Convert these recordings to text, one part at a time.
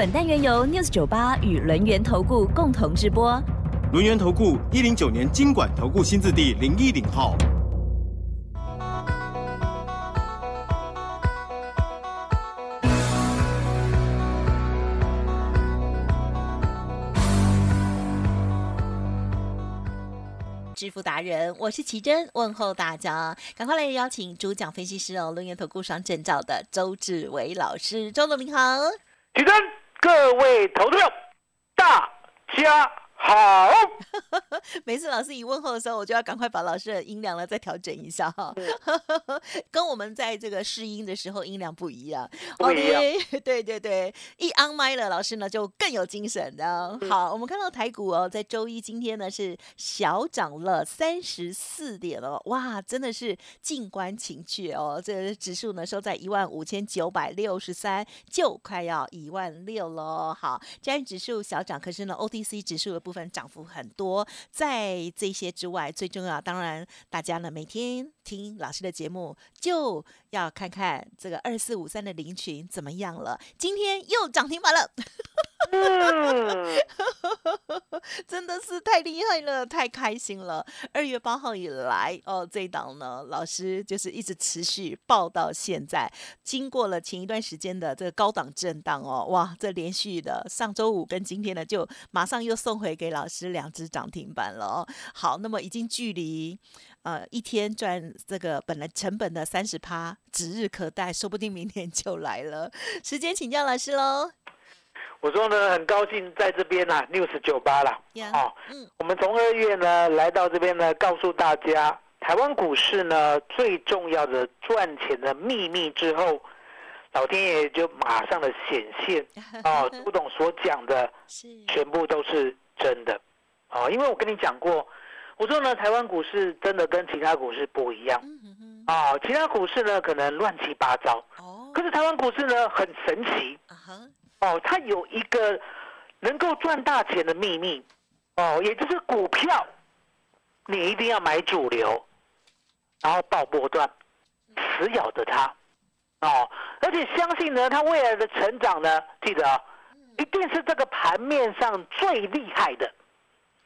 本单元由 News 九八与轮源投顾共同直播。轮源投顾一零九年经管投顾新字第零一零号。致富达人，我是奇珍，问候大家，赶快来邀请主讲分析师哦，轮源投顾上证照的周志伟老师，周总您好，奇珍，各位投资者，大家。好，每次老师一问候的时候，我就要赶快把老师的音量呢再调整一下哈，跟我们在这个试音的时候音量不一样。不一样，对 对对，一 on 麦了，老师呢就更有精神的。好，我们看到台股哦，在周一今天呢是小涨了三十四点哦，哇，真的是静观情趣哦。这个指数呢收在一万五千九百六十三，就快要一万六喽。好，加权指数小涨，可是呢 OTC 指数的部部分涨幅很多，在这些之外，最重要当然大家呢每天听老师的节目，就要看看这个二四五三的林群怎么样了。今天又涨停板了。真的是太厉害了，太开心了！二月八号以来，哦，这一档呢，老师就是一直持续报到现在。经过了前一段时间的这个高档震荡哦，哇，这连续的上周五跟今天呢，就马上又送回给老师两只涨停板了哦。好，那么已经距离呃一天赚这个本来成本的三十趴指日可待，说不定明天就来了。时间请教老师喽。我说呢，很高兴在这边呢，news 九八了。哦，嗯，我们从二月呢来到这边呢，告诉大家台湾股市呢最重要的赚钱的秘密之后，老天爷就马上的显现。哦，朱董所讲的，全部都是真的。哦，因为我跟你讲过，我说呢，台湾股市真的跟其他股市不一样。哦，其他股市呢可能乱七八糟。哦，可是台湾股市呢很神奇。哦，它有一个能够赚大钱的秘密，哦，也就是股票，你一定要买主流，然后爆波段，死咬着它，哦，而且相信呢，它未来的成长呢，记得啊，一定是这个盘面上最厉害的。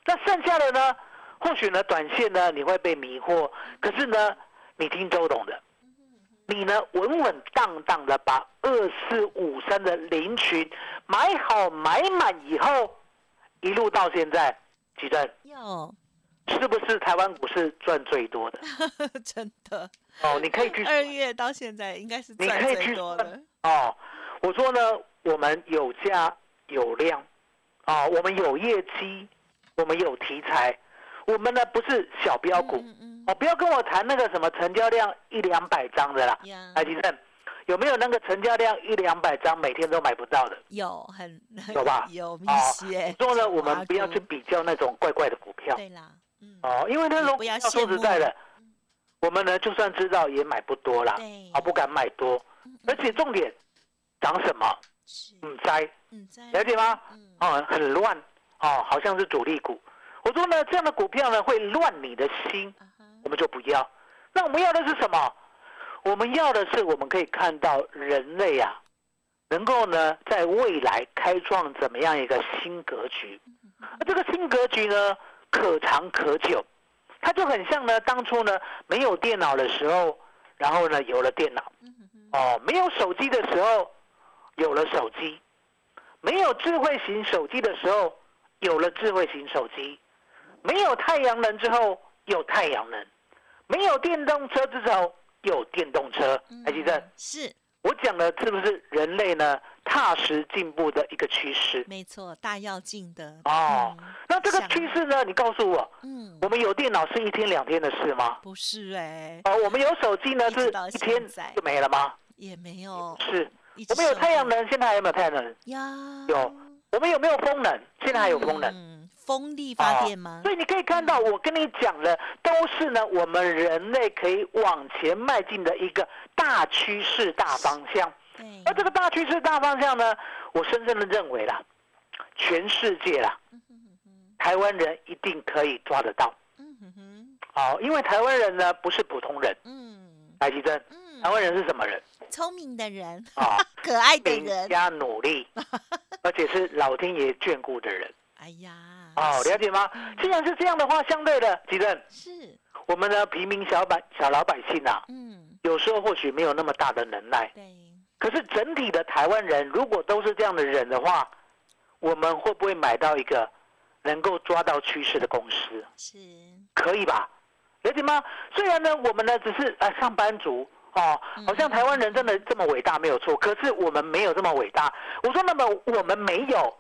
那剩下的呢，或许呢，短线呢你会被迷惑，可是呢，你听周董的。你呢，稳稳当当的把二四五三的林群买好买满以后，一路到现在，几阵？有，是不是台湾股市赚最多的？真的哦，你可以去二月到现在应该是赚最多的哦。我说呢，我们有价有量啊，我们有业绩，我们有题材。我们呢不是小标股，哦，不要跟我谈那个什么成交量一两百张的啦。哎，吉正，有没有那个成交量一两百张每天都买不到的？有，很有吧？有一些。说呢，我们不要去比较那种怪怪的股票。对啦，嗯。哦，因为那种要说实在的，我们呢就算知道也买不多啦，啊，不敢买多。而且重点，涨什么？嗯，灾。嗯，了解吗？嗯。哦，很乱。哦，好像是主力股。我说呢，这样的股票呢会乱你的心，我们就不要。那我们要的是什么？我们要的是我们可以看到人类啊，能够呢在未来开创怎么样一个新格局。而这个新格局呢，可长可久。它就很像呢当初呢没有电脑的时候，然后呢有了电脑。哦，没有手机的时候，有了手机；没有智慧型手机的时候，有了智慧型手机。没有太阳能之后有太阳能，没有电动车之后有电动车。还记得？是我讲的是不是人类呢踏实进步的一个趋势？没错，大要进的哦。那这个趋势呢？你告诉我，嗯，我们有电脑是一天两天的事吗？不是哎。哦，我们有手机呢是一天就没了吗？也没有。是，我们有太阳能，现在还有没有太阳能？有。有。我们有没有风能？现在还有风能，风力发电吗？所以你可以看到，我跟你讲的都是呢，我们人类可以往前迈进的一个大趋势、大方向。而这个大趋势、大方向呢，我深深的认为啦，全世界啦，台湾人一定可以抓得到。好，因为台湾人呢不是普通人。嗯，白吉珍，台湾人是什么人？聪明的人啊，可爱的人，加努力，而且是老天爷眷顾的人。哎呀，哦，了解吗？既然是这样的话，相对的，吉正是我们的平民小百小老百姓啊，嗯，有时候或许没有那么大的能耐。对。可是整体的台湾人，如果都是这样的人的话，我们会不会买到一个能够抓到趋势的公司？是，可以吧？了解吗？虽然呢，我们呢只是呃上班族哦，好像台湾人真的这么伟大没有错，可是我们没有这么伟大。我说那么我们没有，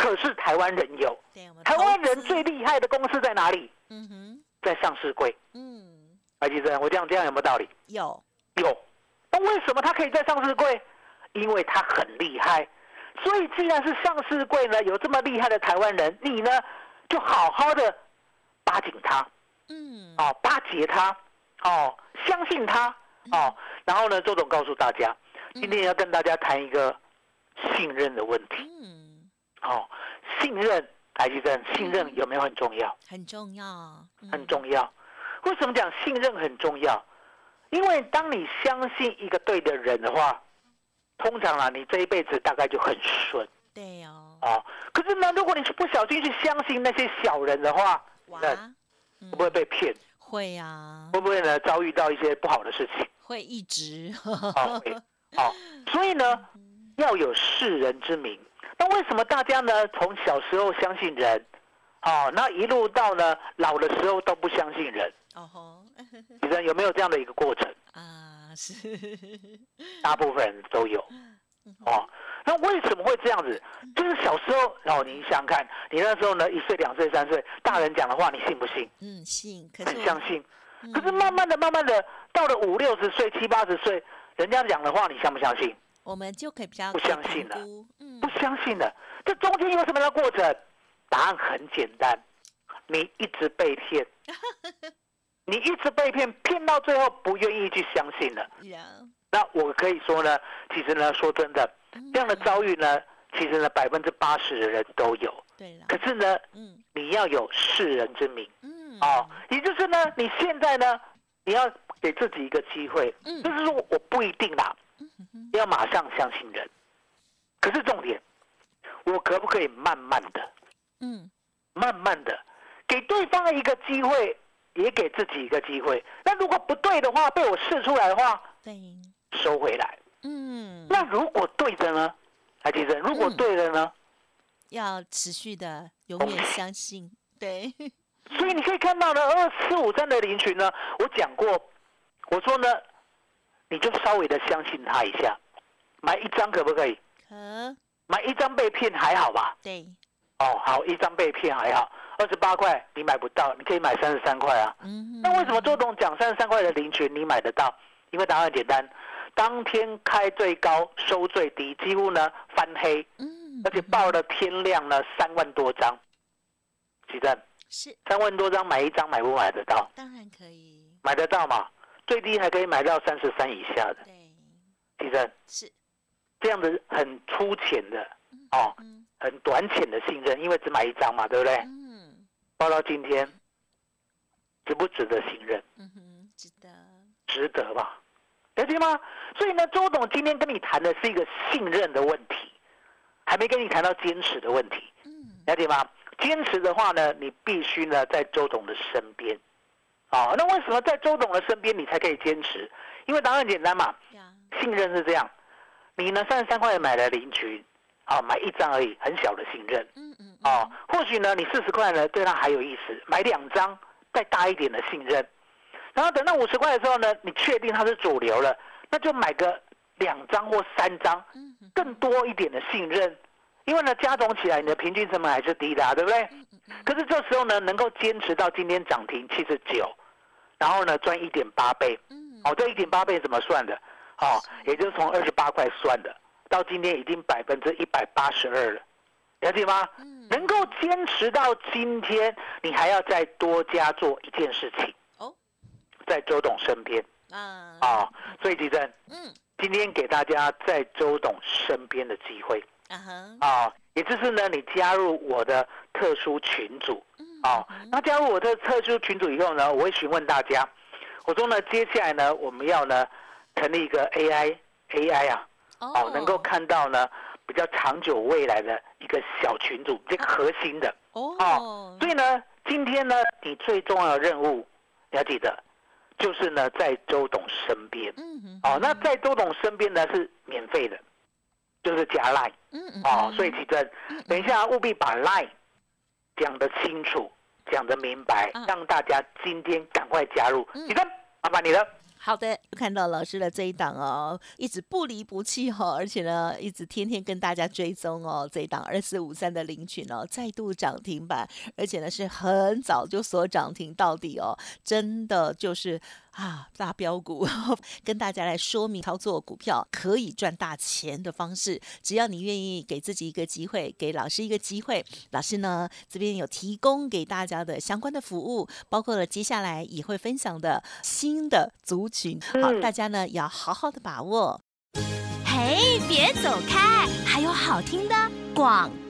可是台湾人有。台湾人最厉害的公司在哪里？嗯哼，在上市柜。嗯，白吉生，我这样这样有没有道理？有，有。那为什么他可以在上市柜？因为他很厉害。所以既然是上市柜呢，有这么厉害的台湾人，你呢就好好的巴紧他。嗯，哦，巴结他，哦，相信他，哦，然后呢，周总告诉大家，今天要跟大家谈一个信任的问题。嗯，哦，信任，台积电，信任有没有很重要？很重要，很重要。为什么讲信任很重要？因为当你相信一个对的人的话，通常啊，你这一辈子大概就很顺。对哦。哦，可是呢，如果你是不小心去相信那些小人的话，那。会不会被骗？会呀。会不会呢？遭遇到一些不好的事情？会一直。好，所以呢，要有世人之名。那为什么大家呢，从小时候相信人，哦，那一路到呢老的时候都不相信人？哦吼，其实有没有这样的一个过程？啊，是。大部分人都有。哦。那为什么会这样子？就是小时候，哦，你想想看，你那时候呢，一岁、两岁、三岁，大人讲的话，你信不信？嗯，信，很相信。可是慢慢的、慢慢的，到了五六十岁、七八十岁，人家讲的话，你相不相信？我们就可以比较不相信了。不相信了。这中间有什么样的过程？答案很简单，你一直被骗，你一直被骗，骗到最后不愿意去相信了。那我可以说呢，其实呢，说真的。这样的遭遇呢，其实呢，百分之八十的人都有。对。可是呢，嗯，你要有世人之名。嗯。哦，也就是呢，你现在呢，你要给自己一个机会。嗯。就是说，我不一定啦。嗯要马上相信人。可是重点，我可不可以慢慢的？嗯。慢慢的，给对方一个机会，也给自己一个机会。那如果不对的话，被我试出来的话，对，收回来。嗯，那如果对的呢？海迪生，如果对的呢？要持续的永远相信，对。所以你可以看到呢，二四五三的林群呢，我讲过，我说呢，你就稍微的相信他一下，买一张可不可以？可。买一张被骗还好吧？对。哦，好，一张被骗还好，二十八块你买不到，你可以买三十三块啊。嗯。那为什么周董讲三十三块的林群你买得到？因为答案简单。当天开最高收最低，几乎呢翻黑，嗯，而且报了天量呢三万多张，几张？是三万多张买一张买不买得到？当然可以，买得到嘛？最低还可以买到三十三以下的，对，几张？是这样子很粗浅的哦，很短浅的信任，因为只买一张嘛，对不对？嗯，报到今天值不值得信任？嗯哼，值得，值得吧？了解吗？所以呢，周董今天跟你谈的是一个信任的问题，还没跟你谈到坚持的问题。嗯，了解吗？坚持的话呢，你必须呢在周董的身边。哦，那为什么在周董的身边你才可以坚持？因为答案简单嘛。信任是这样，你呢三十三块买了零群，啊，买一张而已，很小的信任。嗯嗯。哦，或许呢你四十块呢对他还有意思，买两张再大一点的信任。然后等到五十块的时候呢，你确定它是主流了，那就买个两张或三张，更多一点的信任，因为呢加总起来你的平均成本还是低的，对不对？可是这时候呢，能够坚持到今天涨停七十九，然后呢赚一点八倍，嗯。哦，这一点八倍怎么算的？哦，也就是从二十八块算的，到今天已经百分之一百八十二了，了解吗？能够坚持到今天，你还要再多加做一件事情。哦，在周董身边。啊。啊，所以吉正，嗯，今天给大家在周董身边的机会。啊哈。啊，也就是呢，你加入我的特殊群组啊，那加入我的特殊群组以后呢，我会询问大家，我说呢，接下来呢，我们要呢成立一个 AI AI 啊，哦，能够看到呢。比较长久未来的一个小群组，这核心的。哦，所以呢，今天呢，你最重要的任务你要记得，就是呢，在周董身边，嗯哦，那在周董身边呢是免费的，就是加 line，嗯嗯，哦，所以其实等一下务必把 line 讲得清楚，讲得明白，让大家今天赶快加入，你的麻烦你了。好的，看到老师的这一档哦，一直不离不弃哈，而且呢，一直天天跟大家追踪哦，这一档二四五三的领群哦，再度涨停板，而且呢是很早就锁涨停到底哦，真的就是。啊，大标股跟大家来说明操作股票可以赚大钱的方式，只要你愿意给自己一个机会，给老师一个机会，老师呢这边有提供给大家的相关的服务，包括了接下来也会分享的新的族群，好，大家呢要好好的把握。嘿，别走开，还有好听的广告。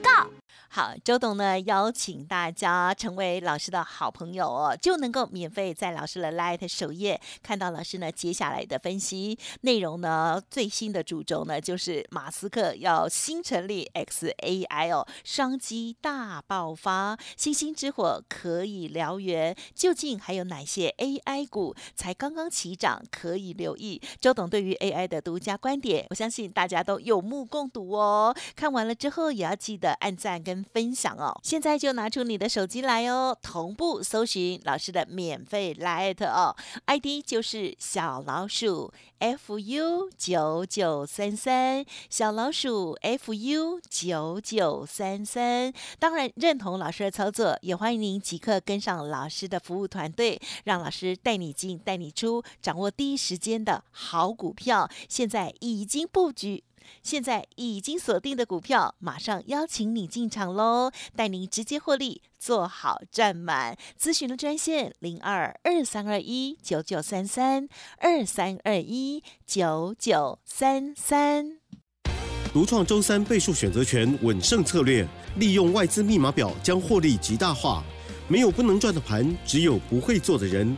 好，周董呢邀请大家成为老师的好朋友哦，就能够免费在老师的 Light 首页看到老师呢接下来的分析内容呢。最新的主轴呢就是马斯克要新成立 XAI 哦，商机大爆发，星星之火可以燎原。究竟还有哪些 AI 股才刚刚起涨可以留意？周董对于 AI 的独家观点，我相信大家都有目共睹哦。看完了之后也要记得按赞跟。分享哦，现在就拿出你的手机来哦，同步搜寻老师的免费来特哦，ID 就是小老鼠 fu 九九三三，小老鼠 fu 九九三三。当然认同老师的操作，也欢迎您即刻跟上老师的服务团队，让老师带你进带你出，掌握第一时间的好股票。现在已经布局。现在已经锁定的股票，马上邀请你进场喽，带您直接获利，做好赚满。咨询的专线零二二三二一九九三三二三二一九九三三。独创周三倍数选择权稳胜策略，利用外资密码表将获利极大化。没有不能赚的盘，只有不会做的人。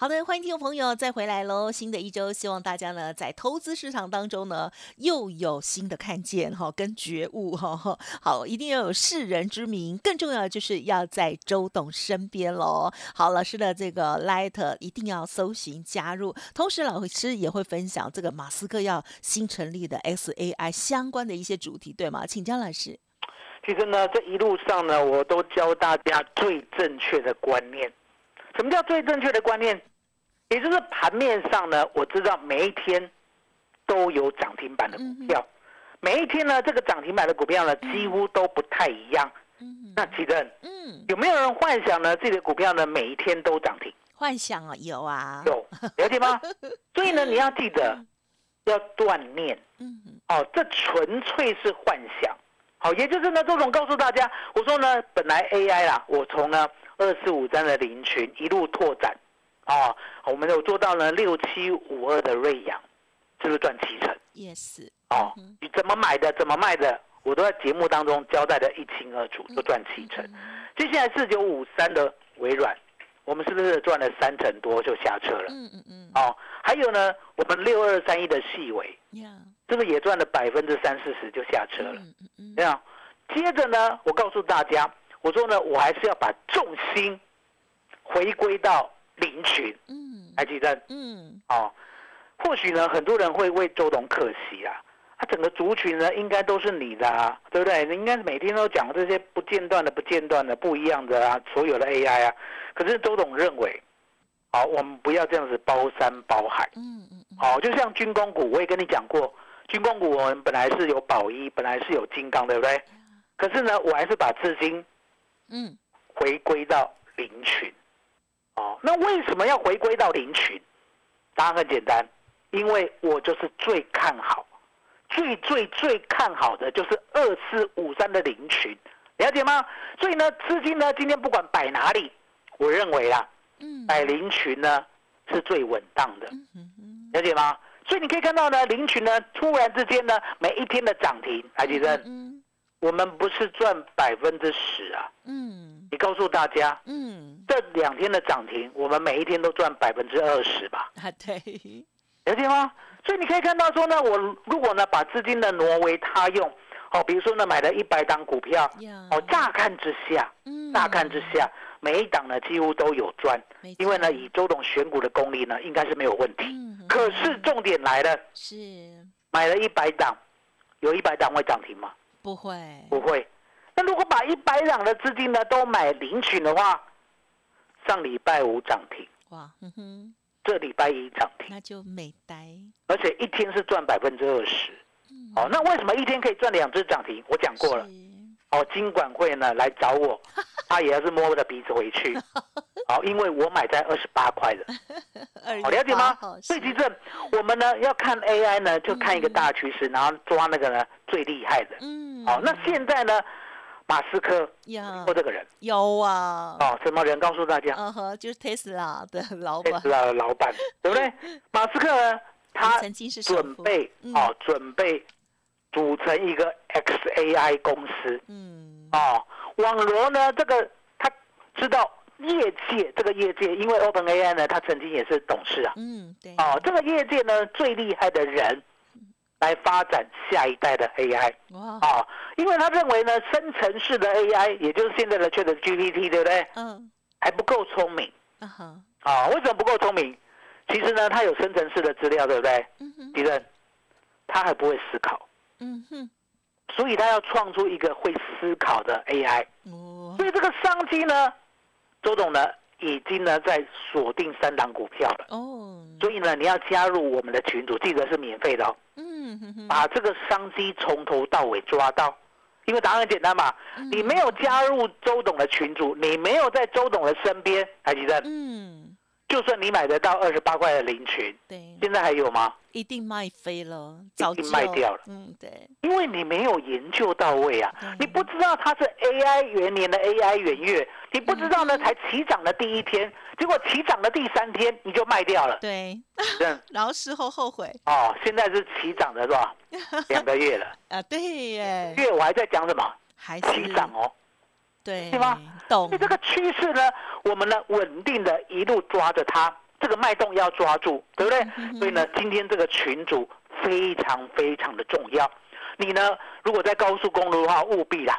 好的，欢迎听众朋友再回来喽！新的一周，希望大家呢在投资市场当中呢又有新的看见哈，跟觉悟哈。好，一定要有世人之名，更重要的就是要在周董身边喽。好，老师的这个 Light 一定要搜寻加入，同时老师也会分享这个马斯克要新成立的 S A I 相关的一些主题，对吗？请江老师。其实呢，这一路上呢，我都教大家最正确的观念。什么叫最正确的观念？也就是盘面上呢，我知道每一天都有涨停板的股票，每一天呢，这个涨停板的股票呢，几乎都不太一样。那奇正，嗯，有没有人幻想呢？自己的股票呢，每一天都涨停？幻想啊，有啊，有了解吗？所以呢，你要记得要锻炼。嗯，哦，这纯粹是幻想。好，也就是呢，周总告诉大家，我说呢，本来 AI 啦，我从呢二四五三的林群一路拓展。哦，我们有做到呢六七五二的瑞阳，是不是赚七成？Yes。哦，你怎么买的，怎么卖的，我都在节目当中交代的一清二楚，都赚七成。接下来四九五三的微软，我们是不是赚了三成多就下车了？嗯嗯嗯。哦，还有呢，我们六二三一的细微，是不是也赚了百分之三四十就下车了？嗯嗯嗯。这样，接着呢，我告诉大家，我说呢，我还是要把重心回归到。林群，嗯，还记得，嗯，哦，或许呢，很多人会为周董可惜啊，他整个族群呢，应该都是你的啊，对不对？你应该每天都讲这些不间断的、不间断的、不一样的啊，所有的 AI 啊。可是周董认为，好，我们不要这样子包山包海，嗯嗯，好，就像军工股，我也跟你讲过，军工股我们本来是有宝一，本来是有金刚，对不对？可是呢，我还是把资金，嗯，回归到林群。哦，那为什么要回归到林群？答案很简单，因为我就是最看好。最最最看好的就是二四五三的林群，了解吗？所以呢，资金呢今天不管摆哪里，我认为啊，摆林群呢是最稳当的，了解吗？所以你可以看到呢，林群呢突然之间呢每一天的涨停，海吉生，我们不是赚百分之十啊，嗯，你告诉大家，嗯，这两天的涨停，我们每一天都赚百分之二十吧？啊，对，了解吗？所以你可以看到说呢，我如果呢把资金呢挪为他用，哦，比如说呢买了一百档股票，哦，乍看之下，乍看之下，每一档呢几乎都有赚，因为呢以周董选股的功力呢应该是没有问题。可是重点来了，是买了一百档，有一百档会涨停吗？不会，不会。那如果把一百档的资金呢都买领取的话，上礼拜五涨停，哇。这礼拜一涨停，那就美呆，而且一天是赚百分之二十。哦，那为什么一天可以赚两只涨停？我讲过了。哦，金管会呢来找我，他也要是摸我的鼻子回去。好，因为我买在二十八块的。好，了解吗？所以其实我们呢要看 AI 呢，就看一个大趋势，然后抓那个呢最厉害的。嗯。好，那现在呢？马斯克有过这个人有啊哦，什么人告诉大家？嗯哼，就是特斯拉的老板，特斯拉的老板，对不对？马斯克呢，他准备哦，准备组成一个 XAI 公司。嗯，哦，网罗呢，这个他知道业界这个业界，因为 OpenAI 呢，他曾经也是董事啊。嗯，对。哦，这个业界呢，最厉害的人。来发展下一代的 AI 啊，因为他认为呢，生成式的 AI，也就是现在的 Chat GPT，对不对？嗯，还不够聪明。啊哈，啊，为什么不够聪明？其实呢，它有生成式的资料，对不对？嗯哼，敌人，他还不会思考。嗯哼，所以他要创出一个会思考的 AI。哦，所以这个商机呢，周董呢，已经呢在锁定三档股票了。哦，所以呢，你要加入我们的群组，记得是免费的哦。把这个商机从头到尾抓到，因为答案很简单嘛，你没有加入周董的群组，你没有在周董的身边，还记得？嗯，就算你买得到二十八块的零群，对，现在还有吗？一定卖飞了，早就卖掉了。嗯，对，因为你没有研究到位啊，你不知道它是 AI 元年的 AI 元月，你不知道呢，才起涨的第一天。结果起涨的第三天你就卖掉了，对，然后事后后悔。哦，现在是起涨的是吧？两个月了 啊，对耶。月我还在讲什么？还起涨哦，对，对吗？懂。所以这个趋势呢，我们呢稳定的一路抓着它，这个脉动要抓住，对不对？所以呢，今天这个群主非常非常的重要。你呢，如果在高速公路的话，务必啦，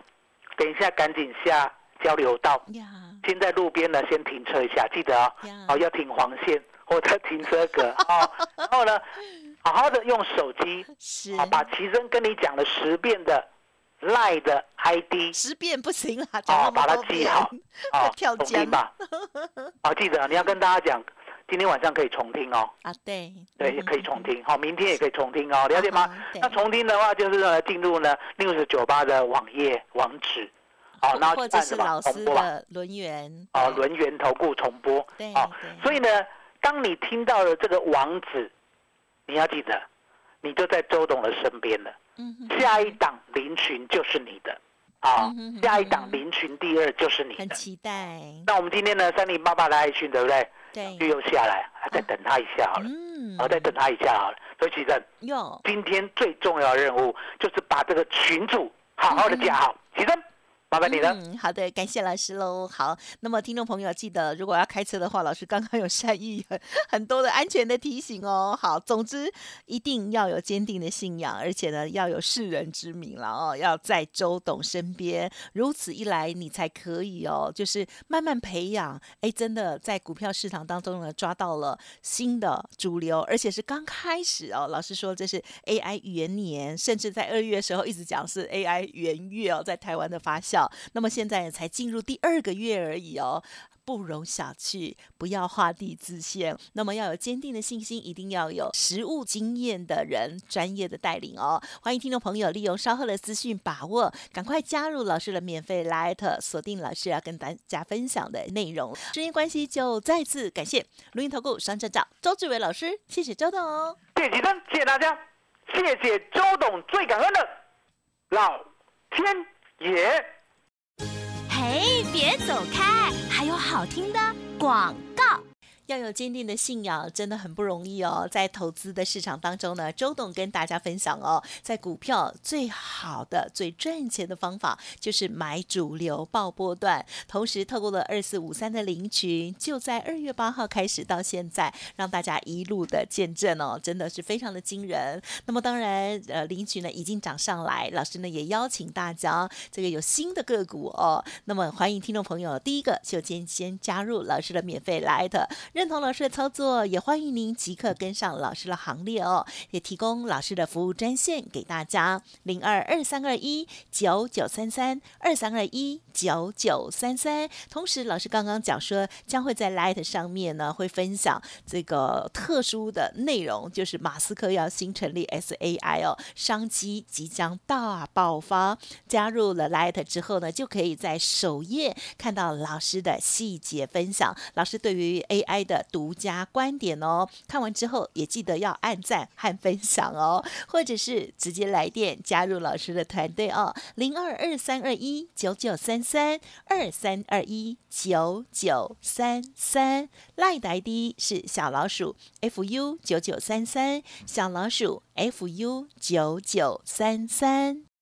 等一下赶紧下交流道。先在路边呢，先停车一下，记得啊，哦，要停黄线或者停车格啊。然后呢，好好的用手机，啊，把奇珍跟你讲了十遍的赖的 ID，十遍不行啊，哦，把它记好，啊，重听吧。啊，记得你要跟大家讲，今天晚上可以重听哦。啊，对，对，可以重听，好，明天也可以重听哦，了解吗？那重听的话，就是进入呢六十九八的网页网址。哦，那或者是老师的轮圆哦，轮圆投顾重播，对，所以呢，当你听到了这个网址，你要记得，你就在周董的身边了。嗯，下一档林群就是你的，啊，下一档林群第二就是你的，很期待。那我们今天呢，三零八八的爱讯对不对？对，又下来，再等他一下好了，嗯，好，再等他一下好了。所以其实，今天最重要的任务就是把这个群主好好的加好，起身。麻烦你了。嗯，好的，感谢老师喽。好，那么听众朋友记得，如果要开车的话，老师刚刚有善意很很多的安全的提醒哦。好，总之一定要有坚定的信仰，而且呢要有世人之名了哦，要在周董身边。如此一来，你才可以哦，就是慢慢培养。哎，真的在股票市场当中呢，抓到了新的主流，而且是刚开始哦。老师说这是 AI 元年，甚至在二月的时候一直讲是 AI 元月哦，在台湾的发酵。那么现在才进入第二个月而已哦。不容小觑，不要画地自限。那么要有坚定的信心，一定要有实务经验的人，专业的带领哦。欢迎听众朋友利用稍后的资讯把握，赶快加入老师的免费 Light，锁定老师要跟大家分享的内容。时间关系，就再次感谢录音投顾双站长周志伟老师，谢谢周董哦。谢谢，谢谢大家，谢谢周董，最感恩的老天爷。嘿，别走开，还有好听的广。要有坚定的信仰，真的很不容易哦。在投资的市场当中呢，周董跟大家分享哦，在股票最好的、最赚钱的方法就是买主流报波段。同时，透过了二四五三的领群，就在二月八号开始到现在，让大家一路的见证哦，真的是非常的惊人。那么，当然，呃，领群呢已经涨上来，老师呢也邀请大家，这个有新的个股哦。那么，欢迎听众朋友，第一个就先先加入老师的免费来的。认同老师的操作，也欢迎您即刻跟上老师的行列哦。也提供老师的服务专线给大家：零二二三二一九九三三二三二一九九三三。同时，老师刚刚讲说，将会在 Light 上面呢，会分享这个特殊的内容，就是马斯克要新成立 SAI 哦，商机即将大爆发。加入了 Light 之后呢，就可以在首页看到老师的细节分享。老师对于 AI 的独家观点哦，看完之后也记得要按赞和分享哦，或者是直接来电加入老师的团队哦，零二二三二一九九三三二三二一九九三三，赖的 ID 是小老鼠 fu 九九三三，小老鼠 fu 九九三三。